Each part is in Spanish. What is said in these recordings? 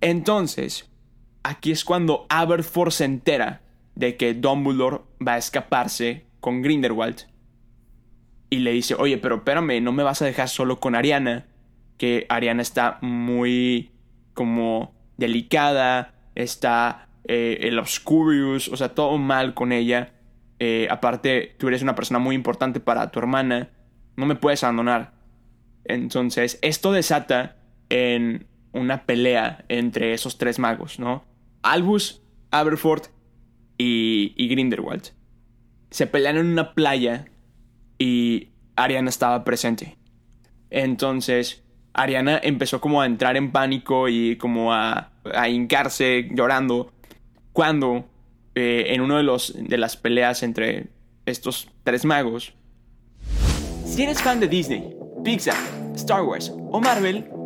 Entonces, aquí es cuando Aberforth se entera de que Dumbledore va a escaparse con Grindelwald. Y le dice, oye, pero espérame, no me vas a dejar solo con Ariana. Que Ariana está muy como delicada, está eh, el Obscurius, o sea, todo mal con ella. Eh, aparte, tú eres una persona muy importante para tu hermana. No me puedes abandonar. Entonces, esto desata en una pelea entre esos tres magos, ¿no? Albus, Aberforth y, y Grindelwald. Se pelean en una playa y Ariana estaba presente. Entonces, Ariana empezó como a entrar en pánico y como a, a hincarse llorando cuando eh, en uno de, de las peleas entre estos tres magos. Si eres fan de Disney, Pixar, Star Wars o Marvel,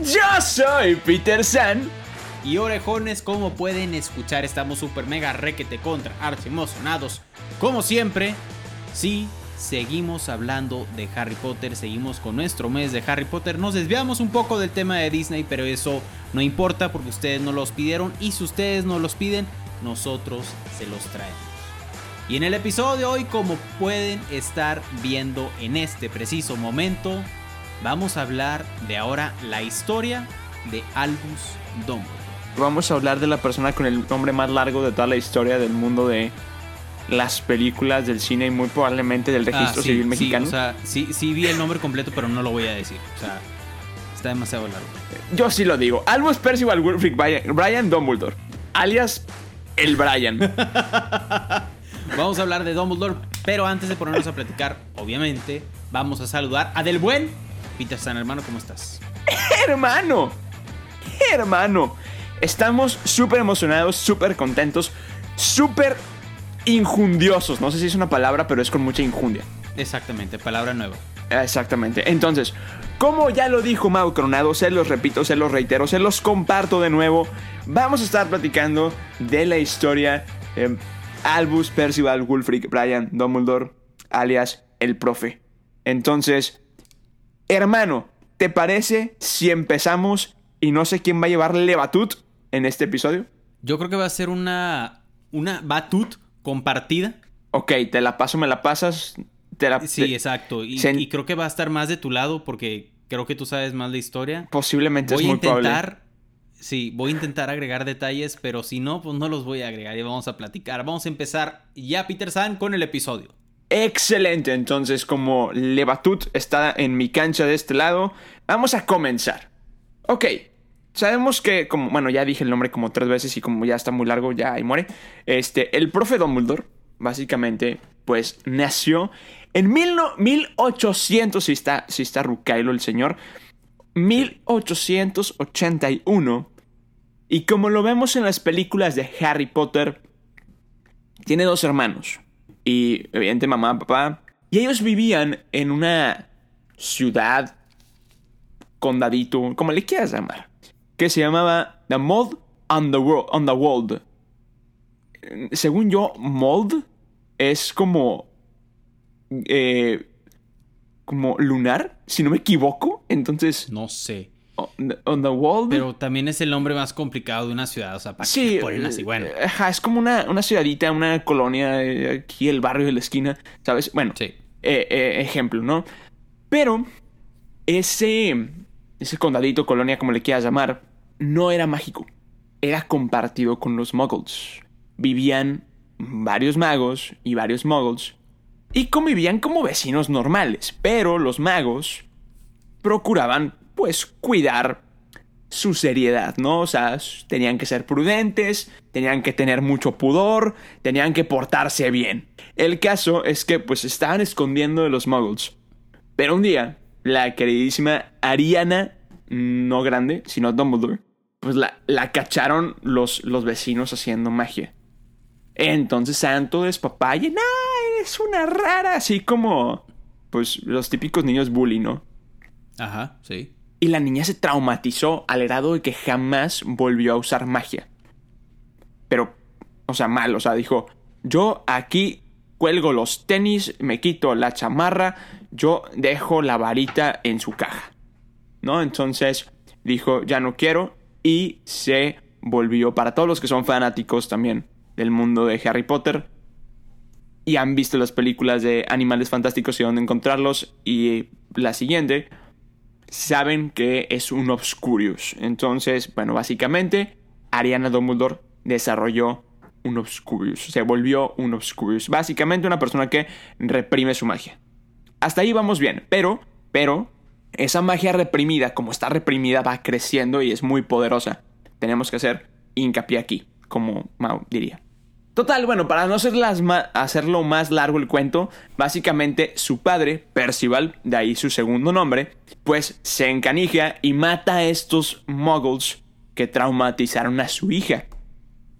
Yo soy Peter San. Y orejones, como pueden escuchar, estamos super mega requete contra archi emocionados. Como siempre, sí, seguimos hablando de Harry Potter, seguimos con nuestro mes de Harry Potter. Nos desviamos un poco del tema de Disney, pero eso no importa porque ustedes no los pidieron. Y si ustedes no los piden, nosotros se los traemos. Y en el episodio de hoy, como pueden estar viendo en este preciso momento, vamos a hablar de ahora la historia de Albus Dumbledore. Vamos a hablar de la persona con el nombre más largo de toda la historia del mundo de las películas del cine y muy probablemente del registro Ah, sí, civil sí, mexicano. o sea, sí, sí vi el nombre completo, pero no lo voy a decir. O sea, está demasiado largo. Yo sí lo digo. Albus Percival Brian, Brian Dumbledore, alias el Brian. Vamos a hablar de Dumbledore, pero antes de ponernos a platicar, obviamente, vamos a saludar a Del Buen. Peter San, hermano, ¿cómo estás? hermano, hermano, estamos súper emocionados, súper contentos, súper injundiosos. No sé si es una palabra, pero es con mucha injundia. Exactamente, palabra nueva. Exactamente. Entonces, como ya lo dijo Mau Coronado, se los repito, se los reitero, se los comparto de nuevo. Vamos a estar platicando de la historia de Albus Percival Wulfric Brian Dumbledore, alias el profe. Entonces, hermano, ¿te parece si empezamos y no sé quién va a llevarle batut en este episodio? Yo creo que va a ser una, una batut compartida. Ok, te la paso, me la pasas. Te la, Sí, te- exacto. Y, creo que va a estar más de tu lado porque creo que tú sabes más la historia. posiblemente Voy es a muy probable. intentar, sí, voy a intentar agregar detalles, pero si no, pues no los voy a agregar y vamos a platicar. Vamos a empezar ya, Peter San, con el episodio. Excelente, entonces como Lebatut está en mi cancha de este lado, vamos a comenzar. Ok, sabemos que, como, bueno, ya dije el nombre como tres veces y como ya está muy largo, ya ahí muere. Este, el profe Dumbledore, básicamente, pues nació en mil no- 1800, si está, si está Rucailo el señor, 1881. Y como lo vemos en las películas de Harry Potter, tiene dos hermanos. Y evidente mamá, papá. Y ellos vivían en una ciudad, condadito, como le quieras llamar. Que se llamaba The Mold on the, Wo- on the Wold. Eh, Según yo, Mold es como... eh, como lunar, si no me equivoco. Entonces, No sé. On the, Wold... Pero también es el nombre más complicado de una ciudad. O sea, ¿para qué Sí, le ponen así? Bueno, eh, ajá, es como una, una ciudadita, una colonia, eh, aquí el barrio de la esquina, ¿sabes? Bueno, sí. eh, eh, ejemplo, ¿no? Pero ese, ese condadito, colonia, como le quieras llamar, no era mágico. Era compartido con los muggles. Vivían varios magos y varios muggles y convivían como vecinos normales. Pero los magos procuraban, pues, cuidar su seriedad, ¿no? O sea, tenían que ser prudentes, tenían que tener mucho pudor, tenían que portarse bien. El caso es que pues estaban escondiendo de los muggles. Pero un día, la queridísima Ariana, no grande, sino Dumbledore, pues la, la cacharon los, los vecinos haciendo magia. Entonces Santo despapalle, no, eres una rara, así como, pues los típicos niños bully, ¿no? Ajá, sí. Y la niña se traumatizó al grado de que jamás volvió a usar magia. Pero, o sea, mal, o sea, dijo, yo aquí cuelgo los tenis, me quito la chamarra, yo dejo la varita en su caja. ¿No? Entonces dijo, ya no quiero y se volvió, para todos los que son fanáticos también del mundo de Harry Potter y han visto las películas de Animales Fantásticos y dónde encontrarlos y la siguiente, saben que es un Obscurius. Entonces, bueno, básicamente Ariana Dumbledore desarrolló un Obscurius, se volvió un Obscurius, básicamente una persona que reprime su magia. Hasta ahí vamos bien, pero, pero, esa magia reprimida, como está reprimida, va creciendo y es muy poderosa. Tenemos que hacer hincapié aquí, como Mao diría. Total, bueno, para no hacerlo más largo el cuento, básicamente su padre, Percival, de ahí su segundo nombre, pues se encanija y mata a estos muggles que traumatizaron a su hija.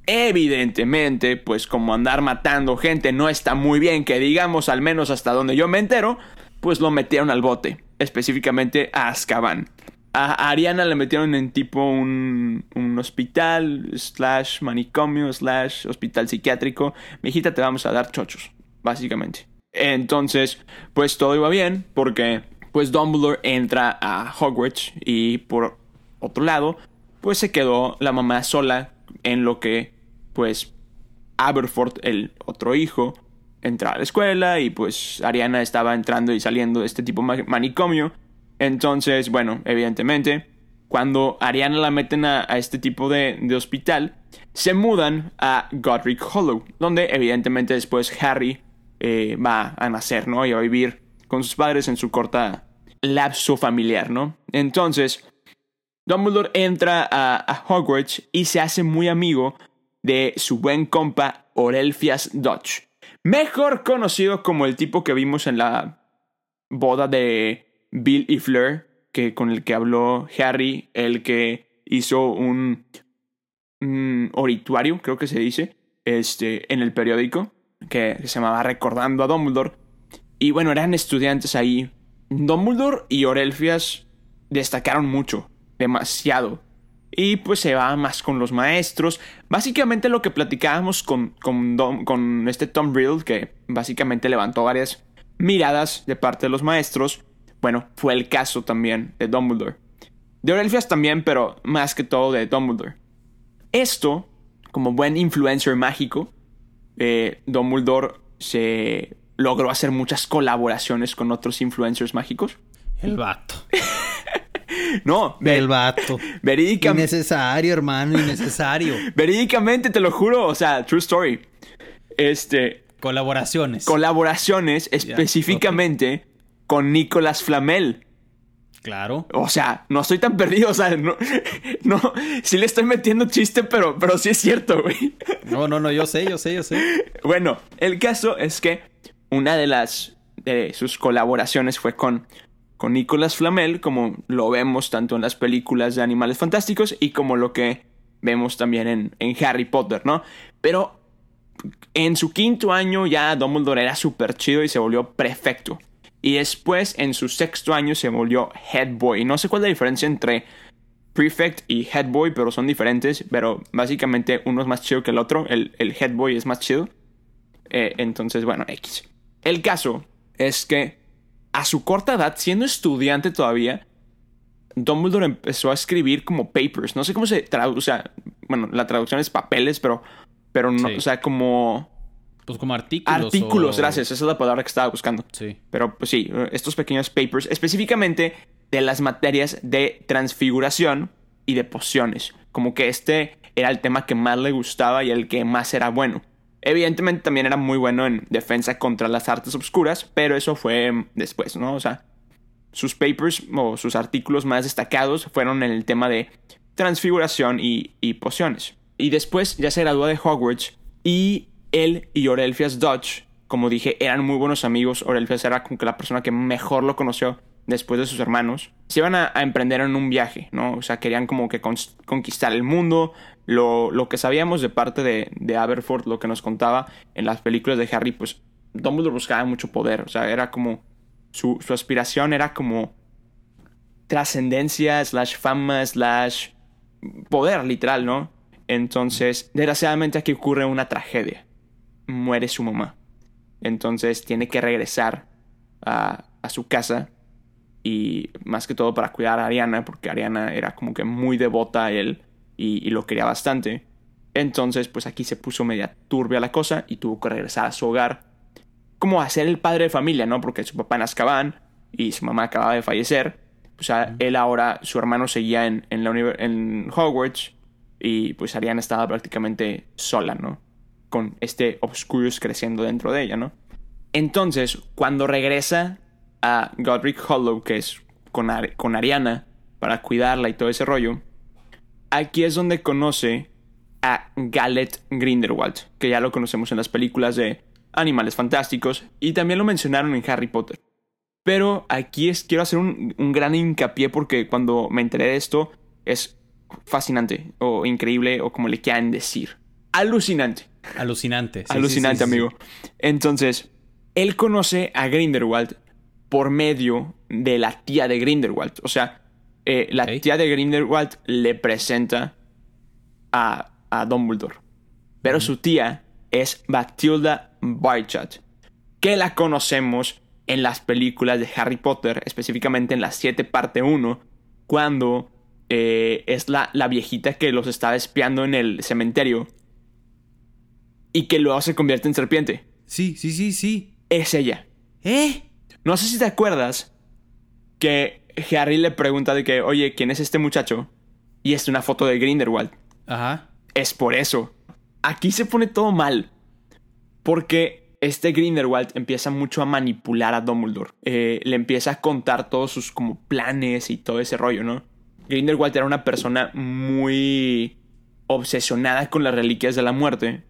Evidentemente, pues como andar matando gente no está muy bien, que digamos al menos hasta donde yo me entero, pues lo metieron al bote, específicamente a Azkaban. A Ariana le metieron en tipo un, hospital, slash manicomio, slash hospital psiquiátrico. Mi hijita, te vamos a dar chochos, básicamente. Entonces, pues todo iba bien, porque pues Dumbledore entra a Hogwarts y por otro lado, pues se quedó la mamá sola en lo que, pues, Aberforth, el otro hijo, entra a la escuela y pues Ariana estaba entrando y saliendo de este tipo de manicomio entonces, bueno, evidentemente, cuando Ariana la meten a, este tipo de, hospital, se mudan a Godric Hollow, donde evidentemente después Harry eh, va a nacer, ¿no? Y va a vivir con sus padres en su corta lapso familiar, ¿no? Entonces, Dumbledore entra a, a Hogwarts y se hace muy amigo de su buen compa Orelfias Dodge, mejor conocido como el tipo que vimos en la boda de Bill y Fleur, que, con el que habló Harry, el que hizo un, orituario, creo que se dice, este, en el periódico, que se llamaba Recordando a Dumbledore. Y bueno, eran estudiantes ahí. Dumbledore y Orelfias destacaron mucho, demasiado. Y pues se va más con los maestros. Básicamente lo que platicábamos con, con, con este Tom Riddle, que básicamente levantó varias miradas de parte de los maestros. Bueno, fue el caso también de Dumbledore. De Orelfias también, pero más que todo de Dumbledore. Esto, como buen influencer mágico, eh, Dumbledore se logró hacer muchas colaboraciones con otros influencers mágicos. El vato. no, el vato. Verídicamente. Innecesario, hermano, innecesario. Verídicamente, te lo juro, o sea, true story. Este. Colaboraciones. Colaboraciones, específicamente con Nicolas Flamel. Claro. O sea, no estoy tan perdido, o sea, no, no, sí le estoy metiendo chiste, pero, pero sí es cierto, güey. No, no, no, yo sé, yo sé, yo sé. Bueno, el caso es que una de las, de sus colaboraciones fue con, con Nicolas Flamel, como lo vemos tanto en las películas de Animales Fantásticos y como lo que vemos también en, en Harry Potter, ¿no? Pero en su quinto año ya Dumbledore era súper chido y se volvió perfecto. Y después, en su sexto año, se volvió head boy. No sé cuál es la diferencia entre prefect y head boy, pero son diferentes. Pero básicamente uno es más chido que el otro. El, head boy es más chido. Eh, entonces, bueno, X. El caso es que a su corta edad, siendo estudiante todavía, Dumbledore empezó a escribir como papers. No sé cómo se traduce. O sea, bueno, la traducción es papeles, pero, pero no, o sea, como pues como artículos. Artículos, gracias. Esa es la palabra que estaba buscando. Sí. Pero pues sí, estos pequeños papers, específicamente de las materias de transfiguración y de pociones. Como que este era el tema que más le gustaba y el que más era bueno. Evidentemente también era muy bueno en defensa contra las artes obscuras, pero eso fue después, ¿no? O sea, sus papers o sus artículos más destacados fueron en el tema de transfiguración y, y pociones. Y después ya se graduó de Hogwarts y él y Orelfias Dodge, como dije, eran muy buenos amigos. Orelfias era como que la persona que mejor lo conoció después de sus hermanos, se iban a, emprender en un viaje, ¿no? O sea, querían como que conquistar el mundo. Lo, lo, que sabíamos de parte de, de Aberforth, lo que nos contaba en las películas de Harry, pues Dumbledore buscaba mucho poder. O sea, era como. Su, su aspiración era como. Trascendencia, slash fama, slash. Poder, literal, ¿no? Entonces, desgraciadamente aquí ocurre una tragedia. Muere su mamá. Entonces tiene que regresar a, a su casa y más que todo para cuidar a Ariana, porque Ariana era como que muy devota a él y, lo quería bastante. Entonces, pues aquí se puso media turbia la cosa y tuvo que regresar a su hogar. Como a ser el padre de familia, ¿no? Porque su papá en Azkaban y su mamá acababa de fallecer. O sea, él ahora, su hermano seguía en, en, la en Hogwarts y pues Ariana estaba prácticamente sola, ¿no? Con este Obscurus creciendo dentro de ella, ¿no? Entonces, cuando regresa a Godric Hollow, que es con, con Ariana, para cuidarla y todo ese rollo, aquí es donde conoce a Gallet Grindelwald, que ya lo conocemos en las películas de Animales Fantásticos y también lo mencionaron en Harry Potter. Pero aquí es, quiero hacer un, gran hincapié porque cuando me enteré de esto es fascinante o increíble o como le quieran decir. Alucinante. Alucinante. Alucinante, amigo. Entonces, él conoce a Grindelwald por medio de la tía de Grindelwald. O sea, eh, la tía de Grindelwald le presenta a, a Dumbledore. Pero su tía es Bathilda Barchat, que la conocemos en las películas de Harry Potter, específicamente en la 7 parte 1, cuando eh, es la, la viejita que los estaba espiando en el cementerio y que luego se convierte en serpiente. Sí, sí, sí, sí. Es ella. ¿Eh? No sé si te acuerdas que Harry le pregunta de que, oye, ¿quién es este muchacho? Y es una foto de Grindelwald. Ajá. Es por eso. Aquí se pone todo mal. Porque este Grindelwald empieza mucho a manipular a Dumbledore. Eh, le empieza a contar todos sus como planes y todo ese rollo, ¿no? Grindelwald era una persona muy obsesionada con las reliquias de la muerte.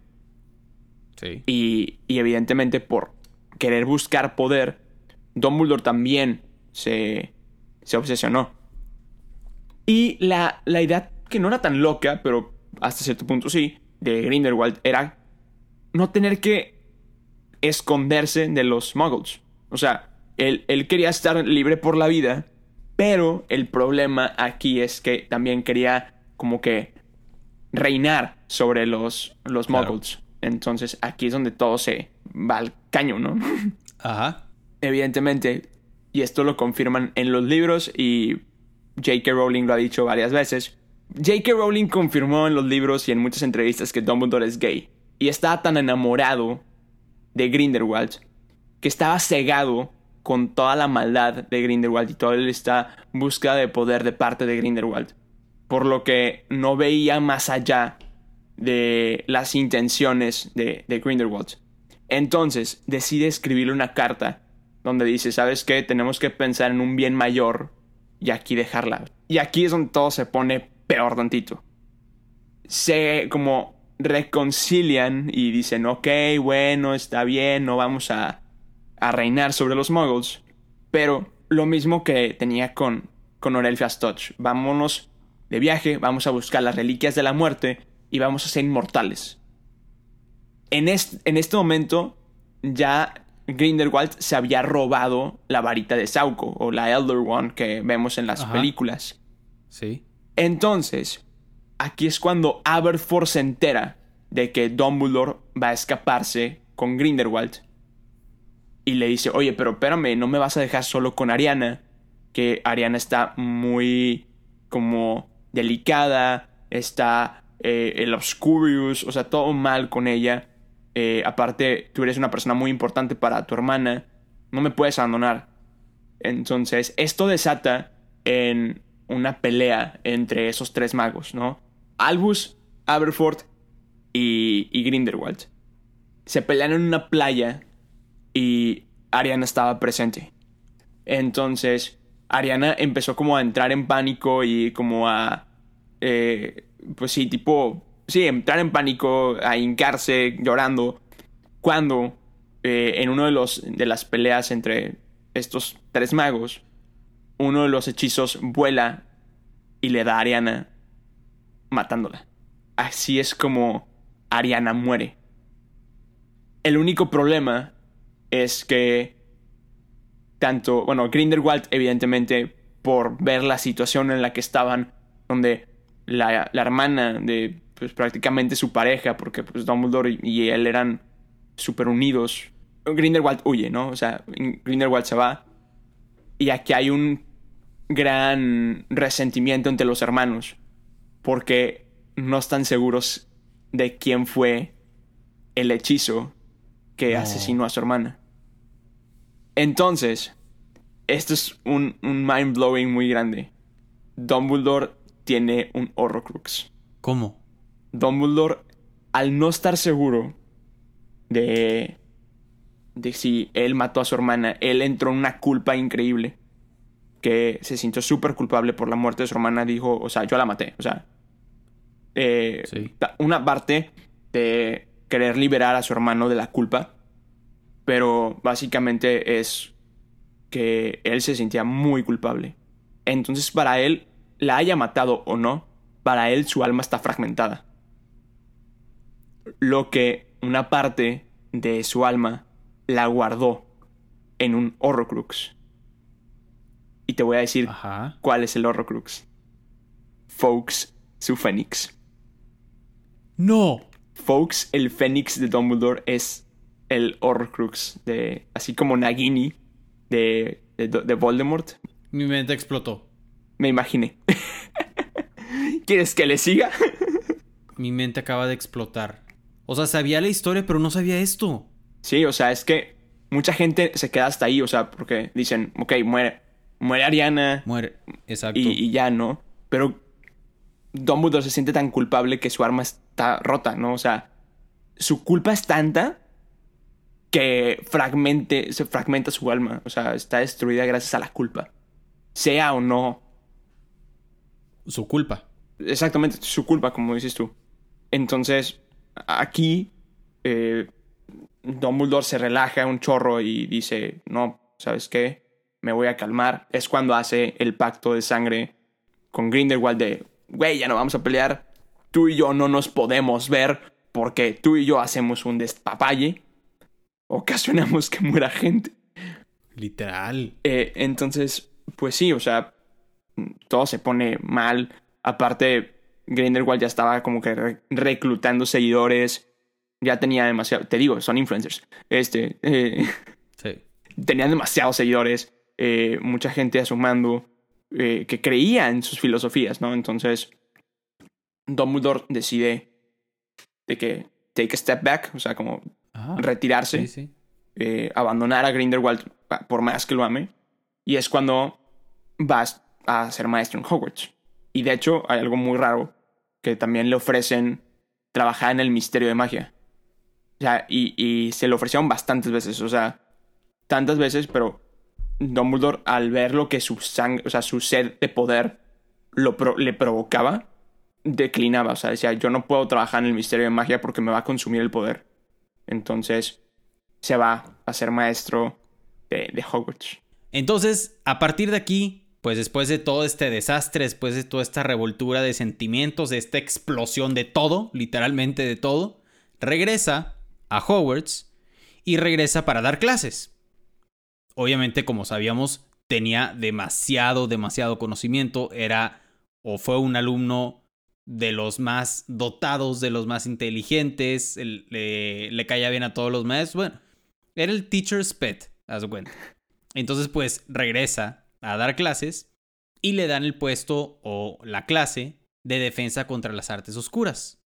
Sí. Y, y evidentemente por querer buscar poder, Dumbledore también se, se obsesionó. Y la, la idea que no era tan loca, pero hasta cierto punto sí, de Grindelwald era no tener que esconderse de los muggles. O sea, él, él, quería estar libre por la vida, pero el problema aquí es que también quería como que reinar sobre los, los muggles. Entonces aquí es donde todo se va al caño, ¿no? Ajá evidentemente, y esto lo confirman en los libros y J.K. Rowling lo ha dicho varias veces, J.K. Rowling confirmó en los libros y en muchas entrevistas que Dumbledore es gay. Y estaba tan enamorado de Grindelwald que estaba cegado con toda la maldad de Grindelwald y toda esta búsqueda de poder de parte de Grindelwald. Por lo que no veía más allá de las intenciones de, de Grindelwald. Entonces decide escribirle una carta donde dice, ¿sabes qué? Tenemos que pensar en un bien mayor y aquí dejarla. Y aquí es donde todo se pone peor tantito. Se como reconcilian y dicen, ok, bueno, está bien, no vamos a, a reinar sobre los muggles. Pero lo mismo que tenía con, con Orelphia Touch. Vámonos de viaje, vamos a buscar las reliquias de la muerte y vamos a ser inmortales. En, en este momento ya Grindelwald se había robado la varita de Sauco o la Elder One que vemos en las películas. Sí. Entonces, aquí es cuando Aberforth se entera de que Dumbledore va a escaparse con Grindelwald y le dice, oye, pero espérame, no me vas a dejar solo con Ariana, que Ariana está muy como delicada, está eh, el Obscurius, o sea, todo mal con ella. Eh, aparte, tú eres una persona muy importante para tu hermana, no me puedes abandonar. Entonces, esto desata en una pelea entre esos tres magos, ¿no? Albus, Aberforth y, y Grindelwald. Se pelean en una playa y Ariana estaba presente. Entonces, Ariana empezó como a entrar en pánico y como a... Eh, pues sí, tipo sí, entrar en pánico, a hincarse llorando, cuando eh, en uno de, los, de las peleas entre estos tres magos, uno de los hechizos vuela y le da a Ariana matándola. Así es como Ariana muere. El único problema es que tanto, bueno, Grindelwald evidentemente por ver la situación en la que estaban, donde la, la hermana de pues, prácticamente su pareja, porque pues Dumbledore y, él eran súper unidos, Grindelwald huye, ¿no? O sea, Grindelwald se va y aquí hay un gran resentimiento entre los hermanos, porque no están seguros de quién fue el hechizo que asesinó a su hermana. Entonces, esto es un, un mind blowing muy grande. Dumbledore tiene un Horrocrux. ¿Cómo? Dumbledore, al no estar seguro de, de si él mató a su hermana, él entró en una culpa increíble. Que se sintió súper culpable por la muerte de su hermana. Dijo, o sea, yo la maté. O sea, eh, una parte de querer liberar a su hermano de la culpa. Pero básicamente es que él se sentía muy culpable. Entonces para él, la haya matado o no, para él su alma está fragmentada. Lo que una parte de su alma la guardó en un Horrocrux. Y te voy a decir cuál es el Horrocrux. Folks, su Fénix. No. Folks, el Fénix de Dumbledore, es el Horrocrux de. Así como Nagini de, de, Voldemort. Mi mente explotó. Me imaginé. ¿Quieres que le siga? Mi mente acaba de explotar. O sea, sabía la historia, pero no sabía esto. Sí, o sea, es que mucha gente se queda hasta ahí, o sea, porque dicen, ok, muere, muere Ariana. Muere, exacto. Y, y ya, ¿no? Pero Dumbledore se siente tan culpable que su arma está rota, ¿no? O sea, su culpa es tanta que fragmente, se fragmenta su alma. O sea, está destruida gracias a la culpa. Sea o no. Su culpa. Exactamente, su culpa, como dices tú. Entonces, aquí, eh, Dumbledore se relaja un chorro y dice, no, ¿sabes qué? Me voy a calmar. Es cuando hace el pacto de sangre con Grindelwald de, güey, ya no vamos a pelear. Tú y yo no nos podemos ver porque tú y yo hacemos un despapalle ocasionamos que muera gente. Literal. Eh, entonces, pues sí, o sea, todo se pone mal. Aparte, Grindelwald ya estaba como que reclutando seguidores. Ya tenía demasiado. Te digo, son influencers. Este. Eh, sí. Tenían demasiados seguidores. Eh, mucha gente a su mando que creía en sus filosofías, ¿no? Entonces, Dumbledore decide de que take a step back, o sea, como Ah, retirarse, eh, abandonar a Grindelwald por más que lo ame. Y es cuando vas a ser maestro en Hogwarts. Y de hecho hay algo muy raro que también le ofrecen trabajar en el misterio de magia. O sea, y, se lo ofrecieron bastantes veces, o sea, tantas veces, pero Dumbledore al ver lo que su sangre, o sea, su sed de poder lo le provocaba, declinaba, o sea, decía, yo no puedo trabajar en el misterio de magia porque me va a consumir el poder. Entonces se va a ser maestro de, Hogwarts. Entonces, a partir de aquí, pues después de todo este desastre, después de toda esta revoltura de sentimientos, de esta explosión de todo, literalmente de todo, regresa a Hogwarts y regresa para dar clases. Obviamente, como sabíamos, tenía demasiado, demasiado conocimiento, era o fue un alumno de los más dotados, de los más inteligentes, le, caía bien a todos los maestros. Bueno, era el teacher's pet, haz cuenta. Entonces, pues regresa a dar clases y le dan el puesto o la clase de defensa contra las artes oscuras.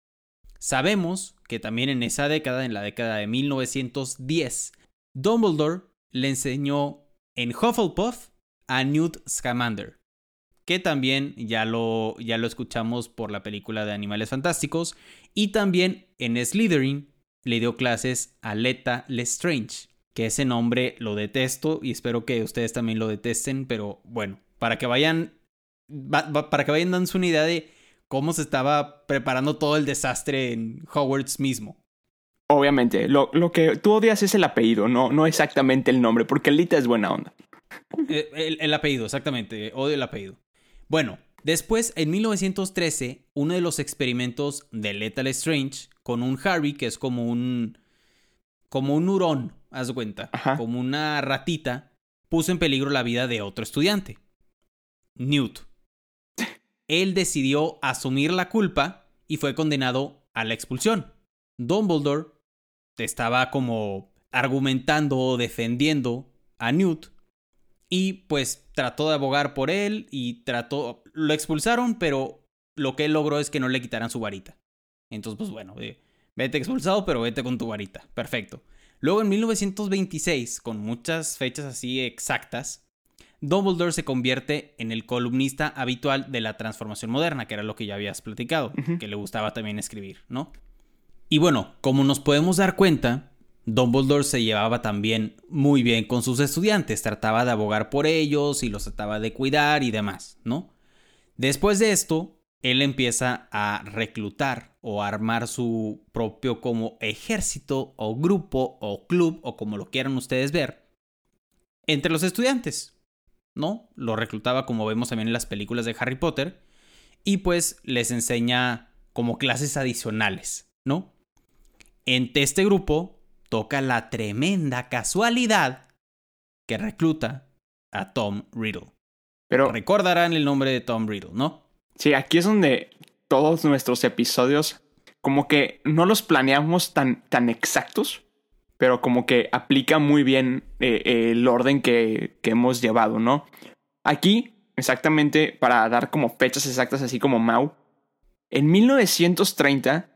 Sabemos que también en esa década, en la década de 1910, Dumbledore le enseñó en Hufflepuff a Newt Scamander, que también ya lo, ya lo escuchamos por la película de Animales Fantásticos. Y también en Slytherin le dio clases a Leta Lestrange, que ese nombre lo detesto y espero que ustedes también lo detesten, pero bueno, para que vayan, para que vayan dándose una idea de cómo se estaba preparando todo el desastre en Hogwarts mismo. Obviamente, lo, lo que tú odias es el apellido, no, no exactamente el nombre, porque Lita es buena onda. Eh, el, el apellido, exactamente. Odio el apellido. Bueno, después, en 1913, uno de los experimentos de Lethal Strange con un Harry, que es como un. como un hurón, haz cuenta. Ajá. Como una ratita, puso en peligro la vida de otro estudiante. Newt. Él decidió asumir la culpa y fue condenado a la expulsión. Dumbledore estaba como argumentando o defendiendo a Newt y pues trató de abogar por él y trató lo expulsaron, pero lo que él logró es que no le quitaran su varita. Entonces, pues bueno, eh, vete expulsado, pero vete con tu varita. Perfecto. Luego en 1926, con muchas fechas así exactas, Dumbledore se convierte en el columnista habitual de la transformación moderna, que era lo que ya habías platicado, que le gustaba también escribir, ¿no? Y bueno, como nos podemos dar cuenta, Dumbledore se llevaba también muy bien con sus estudiantes, trataba de abogar por ellos y los trataba de cuidar y demás, ¿no? Después de esto, él empieza a reclutar o a armar su propio como ejército o grupo o club o como lo quieran ustedes ver entre los estudiantes, ¿no? Lo reclutaba como vemos también en las películas de Harry Potter y pues les enseña como clases adicionales, ¿no? Entre este grupo toca la tremenda casualidad que recluta a Tom Riddle. Pero Recordarán el nombre de Tom Riddle, ¿no? Sí, aquí es donde todos nuestros episodios, como que no los planeamos tan, tan exactos, pero como que aplica muy bien eh, eh, el orden que, que hemos llevado, ¿no? Aquí, exactamente, para dar como fechas exactas, así como Mau, en 1930,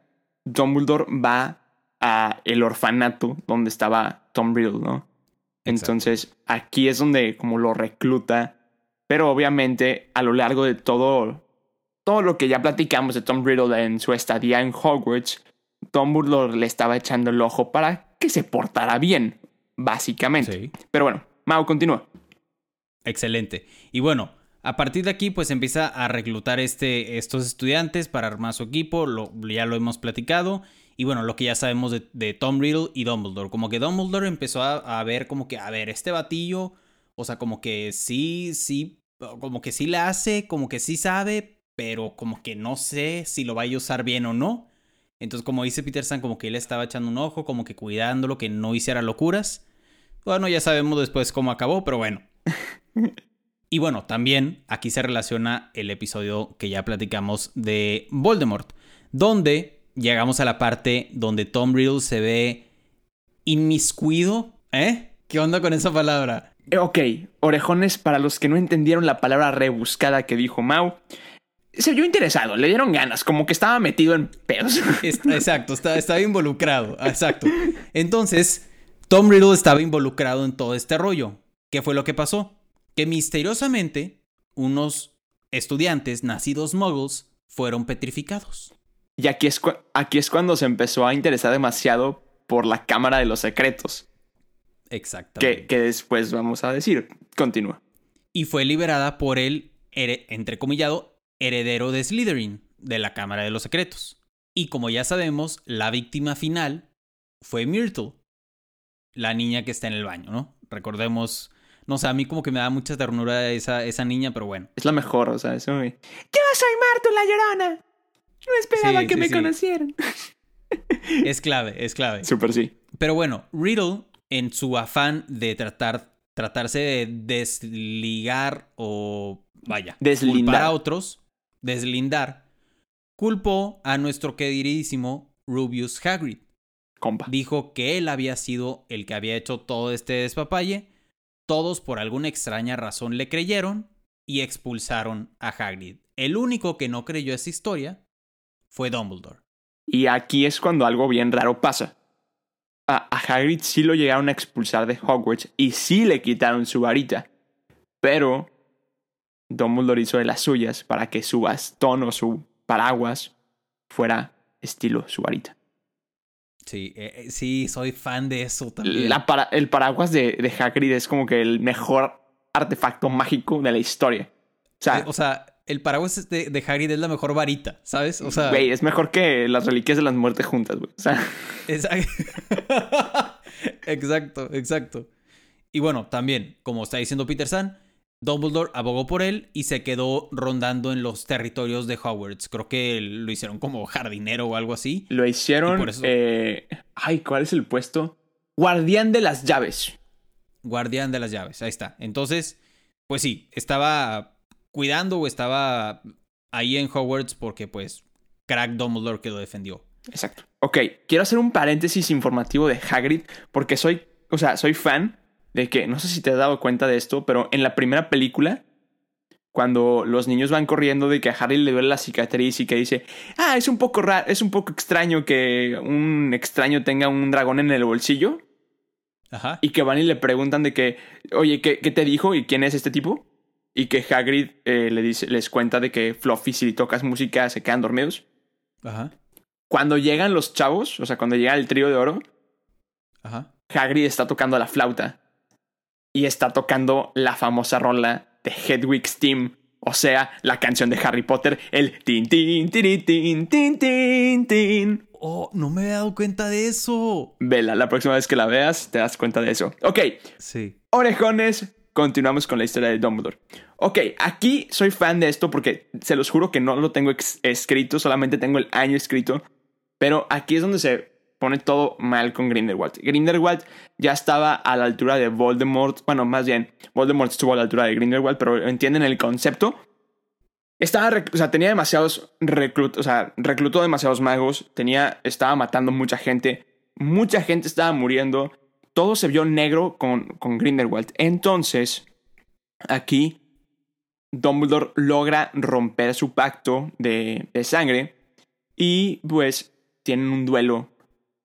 Dumbledore va a el orfanato donde estaba Tom Riddle, ¿no? Entonces, aquí es donde como lo recluta, pero obviamente a lo largo de todo todo lo que ya platicamos de Tom Riddle en su estadía en Hogwarts, Dumbledore le estaba echando el ojo para que se portara bien, básicamente. Sí. Pero bueno, Mau, continúa. Excelente. Y bueno, a partir de aquí, pues empieza a reclutar este, estos estudiantes para armar su equipo. Lo, ya lo hemos platicado. Y bueno, lo que ya sabemos de, de Tom Riddle y Dumbledore. Como que Dumbledore empezó a, a ver como que, a ver, este batillo, o sea, como que sí, sí, como que sí le hace, como que sí sabe, pero como que no sé si lo vaya a usar bien o no. Entonces, como dice Peterson, como que él estaba echando un ojo, como que cuidándolo, que no hiciera locuras. Bueno, ya sabemos después cómo acabó, pero bueno. Y bueno, también aquí se relaciona el episodio que ya platicamos de Voldemort, donde llegamos a la parte donde Tom Riddle se ve inmiscuido. ¿Eh? ¿Qué onda con esa palabra? Ok, orejones para los que no entendieron la palabra rebuscada que dijo Mau. Se vio interesado, le dieron ganas, como que estaba metido en pedos. Exacto, está- estaba involucrado. Exacto. Entonces, Tom Riddle estaba involucrado en todo este rollo. ¿Qué fue lo que pasó? Que misteriosamente unos estudiantes nacidos muggles fueron petrificados. Y aquí es, aquí es cuando se empezó a interesar demasiado por la Cámara de los Secretos, Exactamente. que, que después vamos a decir. Continúa. y fue liberada por el, entrecomillado, heredero de Slytherin, de la Cámara de los Secretos. Y como ya sabemos, la víctima final fue Myrtle, la niña que está en el baño, ¿no? Recordemos, no sé, a mí como que me da mucha ternura esa, esa niña, pero bueno. Es la mejor, o sea, eso me... Yo soy Martu la Llorona. No esperaba Sí, que sí, me sí. conocieran. Es clave, es clave. Súper sí. Pero bueno, Riddle, en su afán de tratar, tratarse de desligar o, vaya, Deslindar. culpar a otros, deslindar, culpó a nuestro queridísimo Rubius Hagrid. Compa. Dijo que él había sido el que había hecho todo este despapalle. Todos por alguna extraña razón le creyeron y expulsaron a Hagrid. El único que no creyó esa historia fue Dumbledore. Y aquí es cuando algo bien raro pasa. A, a Hagrid sí lo llegaron a expulsar de Hogwarts y sí le quitaron su varita. Pero Dumbledore hizo de las suyas para que su bastón o su paraguas fuera estilo su varita. Sí, eh, eh, sí, soy fan de eso también. La para- el paraguas de, de Hagrid es como que el mejor artefacto mágico de la historia. O sea, Eh, O sea, el paraguas de, de Hagrid es la mejor varita, ¿sabes? O sea, güey, es mejor que las reliquias de las muertes juntas, güey. O sea, es- exacto, exacto. Y bueno, también, como está diciendo Peter San, Dumbledore abogó por él y se quedó rondando en los territorios de Hogwarts. Creo que lo hicieron como jardinero o algo así. Lo hicieron. Eh, ay, ¿cuál es el puesto? Guardián de las llaves. Guardián de las llaves, ahí está. Entonces, pues sí, estaba cuidando o estaba ahí en Hogwarts porque pues Crack Dumbledore que lo defendió. Exacto. Ok, quiero hacer un paréntesis informativo de Hagrid porque soy, o sea, soy fan de que, no sé si te has dado cuenta de esto, pero en la primera película, cuando los niños van corriendo de que a Harry le duele la cicatriz y que dice, ah, es un poco raro, es un poco extraño que un extraño tenga un dragón en el bolsillo. Ajá. Y que van y le preguntan de que, oye, ¿qué, qué te dijo y quién es este tipo? Y que Hagrid eh, le dice, les cuenta de que Fluffy, si tocas música, se quedan dormidos. Ajá. Cuando llegan los chavos, o sea, cuando llega el trío de oro, Ajá. Hagrid está tocando la flauta y está tocando la famosa rola de Hedwig's Team, o sea, la canción de Harry Potter, el tin tin tin tin tin tin tin. Oh, no me he dado cuenta de eso. Vela, la próxima vez que la veas te das cuenta de eso. Ok. Sí. Orejones, continuamos con la historia de Dumbledore. Ok, aquí soy fan de esto porque se los juro que no lo tengo escrito, solamente tengo el año escrito. Pero aquí es donde se pone todo mal con Grindelwald. Grindelwald ya estaba a la altura de Voldemort. Bueno, más bien, Voldemort estuvo a la altura de Grindelwald, pero entienden el concepto. Estaba, o sea, tenía demasiados reclutos, o sea, reclutó demasiados magos, tenía, estaba matando mucha gente, mucha gente estaba muriendo, todo se vio negro con, con Grindelwald. Entonces, aquí, Dumbledore logra romper su pacto de, de sangre y pues tienen un duelo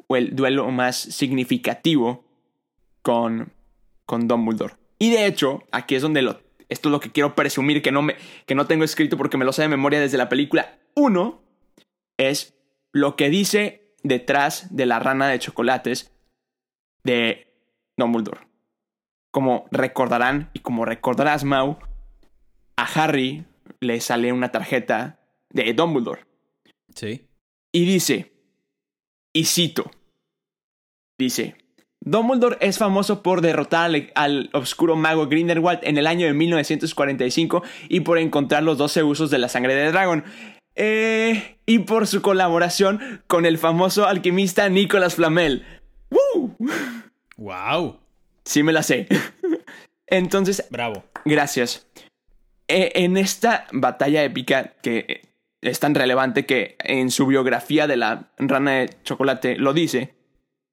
o el duelo más significativo con, con Dumbledore. Y de hecho, aquí es donde lo, esto es lo que quiero presumir que no, me, que no tengo escrito porque me lo sé de memoria desde la película 1, es lo que dice detrás de la rana de chocolates de Dumbledore. Como recordarán y como recordarás, Mau, a Harry le sale una tarjeta de Dumbledore. Sí. Y dice, y cito, dice, Dumbledore es famoso por derrotar al, oscuro mago Grindelwald en el año de 1945 y por encontrar los 12 usos de la sangre de dragón. Eh, y por su colaboración con el famoso alquimista Nicolas Flamel. ¡Woo! ¡Wow! Sí me la sé. Entonces... Bravo. Gracias. E, en esta batalla épica que es tan relevante que en su biografía de la rana de chocolate lo dice,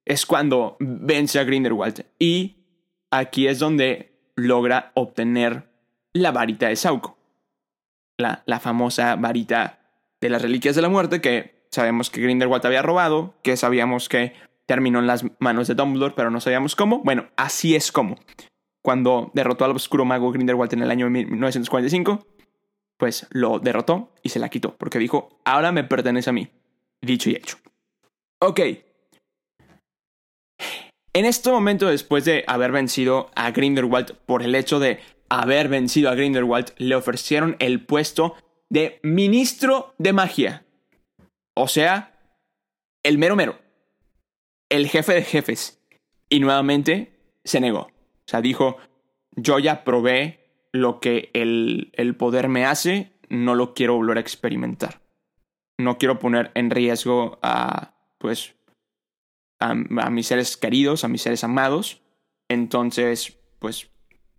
es cuando vence a Grindelwald. Y aquí es donde logra obtener la varita de Sauco. La, la famosa varita de las reliquias de la muerte que sabemos que Grindelwald había robado, que sabíamos que terminó en las manos de Dumbledore, pero no sabíamos cómo. Bueno, así es como. Cuando derrotó al oscuro mago Grindelwald en el año 1945, pues lo derrotó y se la quitó, porque dijo, ahora me pertenece a mí. Dicho y hecho. Ok. En este momento, después de haber vencido a Grindelwald por el hecho de haber vencido a Grindelwald, le ofrecieron el puesto de ministro de magia. O sea, el mero mero. El jefe de jefes. Y nuevamente se negó. O sea, dijo, yo ya probé lo que el, el poder me hace, no lo quiero volver a experimentar. No quiero poner en riesgo a, pues, a, a mis seres queridos, a mis seres amados. Entonces, pues,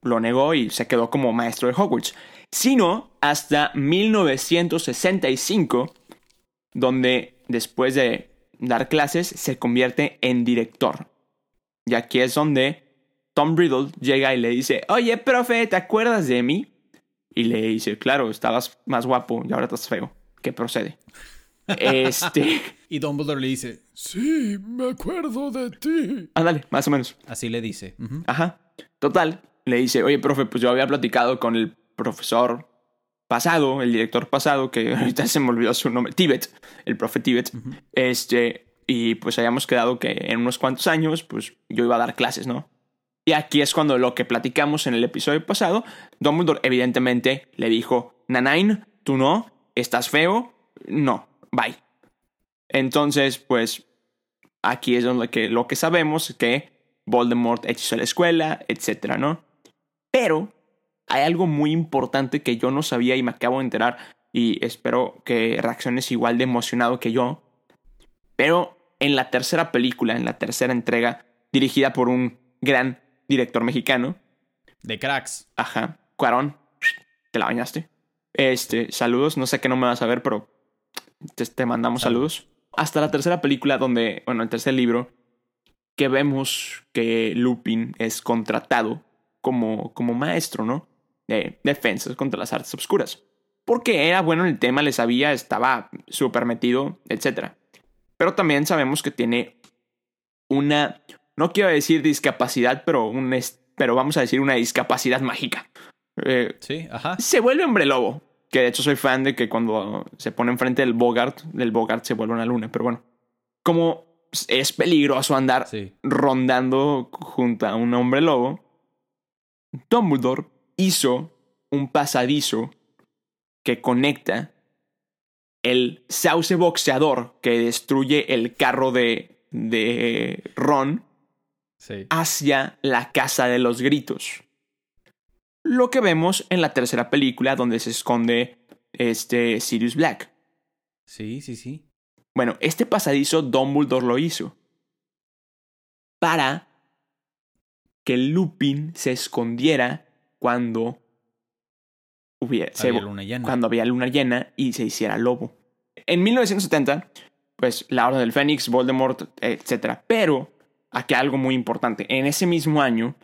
lo negó y se quedó como maestro de Hogwarts. Sino hasta 1965, donde después de dar clases se convierte en director. Y aquí es donde Tom Riddle llega y le dice, oye, profe, ¿te acuerdas de mí? Y le dice, claro, estabas más guapo y ahora estás feo. ¿Qué procede? Este... y Dumbledore le dice, sí, me acuerdo de ti. Ándale, más o menos. Así le dice. Ajá. Total, le dice, oye, profe, pues yo había platicado con el profesor pasado, el director pasado, que ahorita se me olvidó su nombre, Tibet, el profe Tibet. Este, y pues habíamos quedado que en unos cuantos años, pues yo iba a dar clases, ¿no? Y aquí es cuando lo que platicamos en el episodio pasado, Dumbledore evidentemente le dijo, Nanain, tú no, estás feo, no, bye. Entonces, pues, aquí es donde que, lo que sabemos que Voldemort hechizó la escuela, etcétera, ¿no? Pero hay algo muy importante que yo no sabía y me acabo de enterar y espero que reacciones igual de emocionado que yo. Pero en la tercera película, en la tercera entrega, dirigida por un gran director mexicano. De cracks. Ajá. Cuarón, te la bañaste. Este, saludos, no sé qué no me vas a ver, pero te, mandamos saludos. Hasta la tercera película donde, bueno, el tercer libro, que vemos que Lupin es contratado como, como maestro, ¿no? De defensas contra las artes oscuras. Porque era bueno en el tema, le sabía, estaba súper metido, etc. Pero también sabemos que tiene una, no quiero decir discapacidad, pero, un, pero vamos a decir una discapacidad mágica. Eh, sí, ajá. Se vuelve hombre lobo. Que de hecho soy fan de que cuando se pone enfrente del Bogart, del Bogart se vuelve una luna. Pero bueno, como es peligroso andar rondando junto a un hombre lobo, Dumbledore hizo un pasadizo que conecta el sauce boxeador que destruye el carro de, de Ron hacia la casa de los gritos. Lo que vemos en la tercera película donde se esconde este Sirius Black. Sí, sí, sí. Bueno, este pasadizo Dumbledore lo hizo para que Lupin se escondiera cuando hubiera, había luna llena. cuando había luna llena y se hiciera lobo. En 1970, pues la Orden del Fénix, Voldemort, etc. Pero aquí algo muy importante. En ese mismo año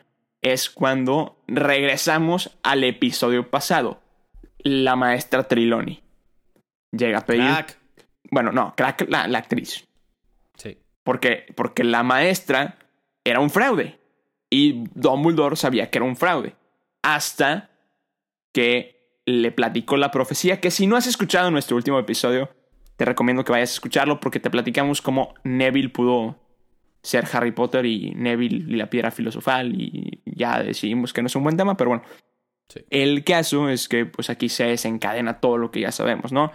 es cuando regresamos al episodio pasado. La maestra Triloni llega a pedir. Crack. Bueno, no, crack la, la actriz. Sí. Porque, porque la maestra era un fraude. Y Dumbledore sabía que era un fraude. Hasta que le platicó la profecía. Que si no has escuchado nuestro último episodio, te recomiendo que vayas a escucharlo porque te platicamos cómo Neville pudo ser Harry Potter y Neville y la piedra filosofal y ya decidimos que no es un buen tema, pero bueno. El caso es que pues aquí se desencadena todo lo que ya sabemos, ¿no?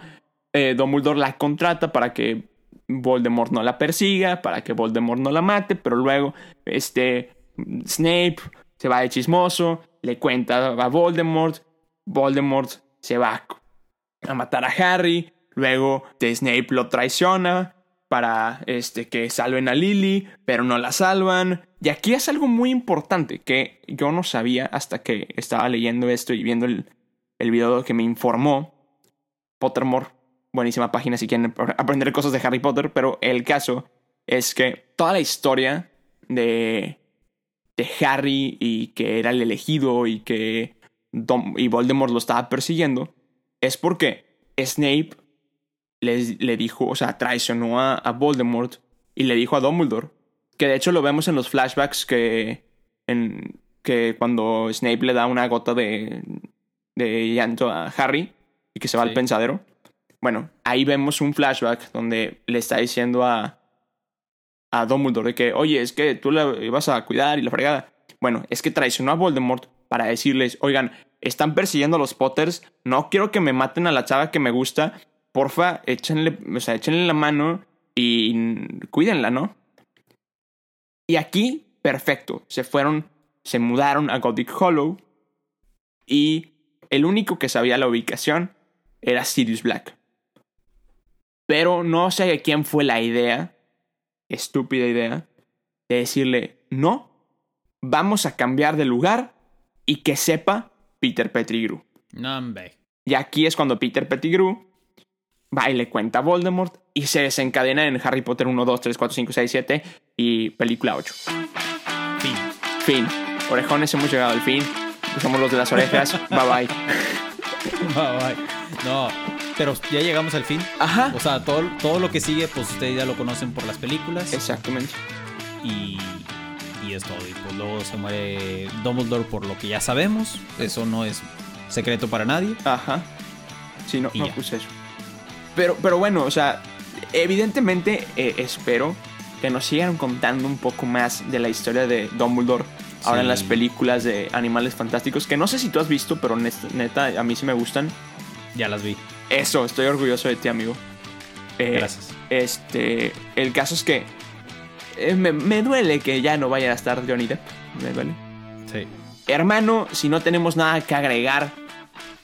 Eh, Dumbledore la contrata para que Voldemort no la persiga, para que Voldemort no la mate, pero luego este Snape se va de chismoso, le cuenta a Voldemort, Voldemort se va a matar a Harry, luego Snape lo traiciona, para este, que salven a Lily, pero no la salvan. Y aquí es algo muy importante que yo no sabía hasta que estaba leyendo esto y viendo el, el video que me informó. Pottermore, buenísima página si quieren aprender cosas de Harry Potter, pero el caso es que toda la historia de, de Harry y que era el elegido y que y Voldemort lo estaba persiguiendo es porque Snape le, dijo, o sea, traicionó a, a, Voldemort y le dijo a Dumbledore, que de hecho lo vemos en los flashbacks que, en, que cuando Snape le da una gota de, de llanto a Harry y que se va al pensadero. Bueno, ahí vemos un flashback donde le está diciendo a, a Dumbledore de que, oye, es que tú la ibas a cuidar y la fregada. Bueno, es que traicionó a Voldemort para decirles, oigan, están persiguiendo a los Potters, no quiero que me maten a la chava que me gusta, porfa, échenle, o sea, échenle la mano y cuídenla, ¿no? Y aquí, perfecto, se fueron, se mudaron a Gothic Hollow y el único que sabía la ubicación era Sirius Black. Pero no sé de quién fue la idea, estúpida idea, de decirle, no, vamos a cambiar de lugar y que sepa Peter Pettigrew. No, hombre. Y aquí es cuando Peter Pettigrew va y le cuenta a Voldemort y se desencadena en Harry Potter 1, 2, 3, 4, 5, 6, 7 y película 8. Fin. Fin. Orejones, hemos llegado al fin. Somos los de las orejas. bye bye. bye bye. No, pero ya llegamos al fin. Ajá. O sea, todo, todo lo que sigue, pues ustedes ya lo conocen por las películas. Exactamente. Y, y es todo. Y pues luego se muere Dumbledore por lo que ya sabemos. Eso no es secreto para nadie. Ajá. Sí, no, no puse eso. Pero, pero bueno, o sea, evidentemente eh, espero que nos sigan contando un poco más de la historia de Dumbledore ahora en las películas de Animales Fantásticos, que no sé si tú has visto, pero neta, a mí sí me gustan. Ya las vi. Eso, estoy orgulloso de ti, amigo. Eh, Gracias. Este, el caso es que eh, me, me duele que ya no vaya a estar Johnny Depp. Me duele. Sí. Hermano, si no tenemos nada que agregar,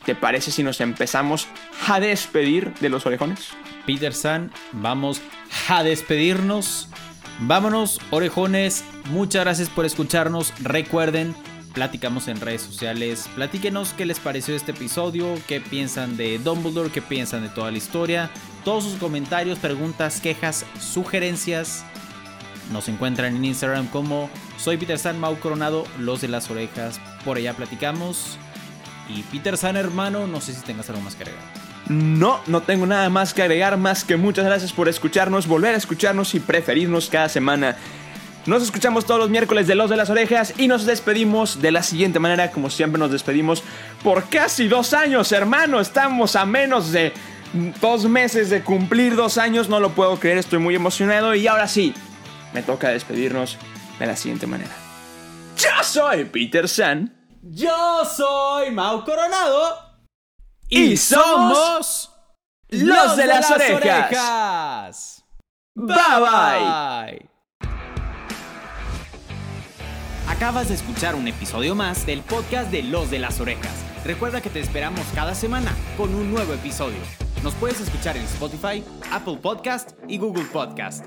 ¿te parece si nos empezamos a despedir de los orejones? Peter San, vamos a despedirnos. Vámonos, orejones. Muchas gracias por escucharnos. Recuerden, platicamos en redes sociales. Platíquenos qué les pareció este episodio, qué piensan de Dumbledore, qué piensan de toda la historia. Todos sus comentarios, preguntas, quejas, sugerencias. Nos encuentran en Instagram como soy Peter San Mau Coronado, los de las orejas. Por allá platicamos. Y Peter San, hermano, no sé si tengas algo más que agregar. No, no tengo nada más que agregar, más que muchas gracias por escucharnos, volver a escucharnos y preferirnos cada semana. Nos escuchamos todos los miércoles de Los de las Orejas y nos despedimos de la siguiente manera, como siempre nos despedimos por casi dos años, hermano. Estamos a menos de dos meses de cumplir dos años, no lo puedo creer, estoy muy emocionado y ahora sí, me toca despedirnos de la siguiente manera. Yo soy Peter San. Yo soy Mau Coronado. Y somos los de las orejas. orejas. Bye bye. Bye. Acabas de escuchar un episodio más del podcast de Los de las Orejas. Recuerda que te esperamos cada semana con un nuevo episodio. Nos puedes escuchar en Spotify, Apple Podcast y Google Podcast.